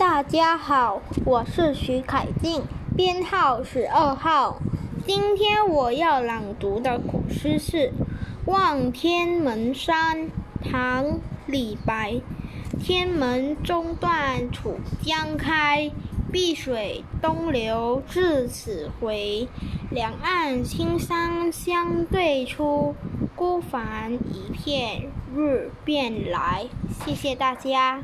大家好我是徐凯静编号十二号。今天我要朗读的古诗是望天门山唐李白天门中断楚江开碧水东流至此回两岸青山相对出孤帆一片日边来。谢谢大家。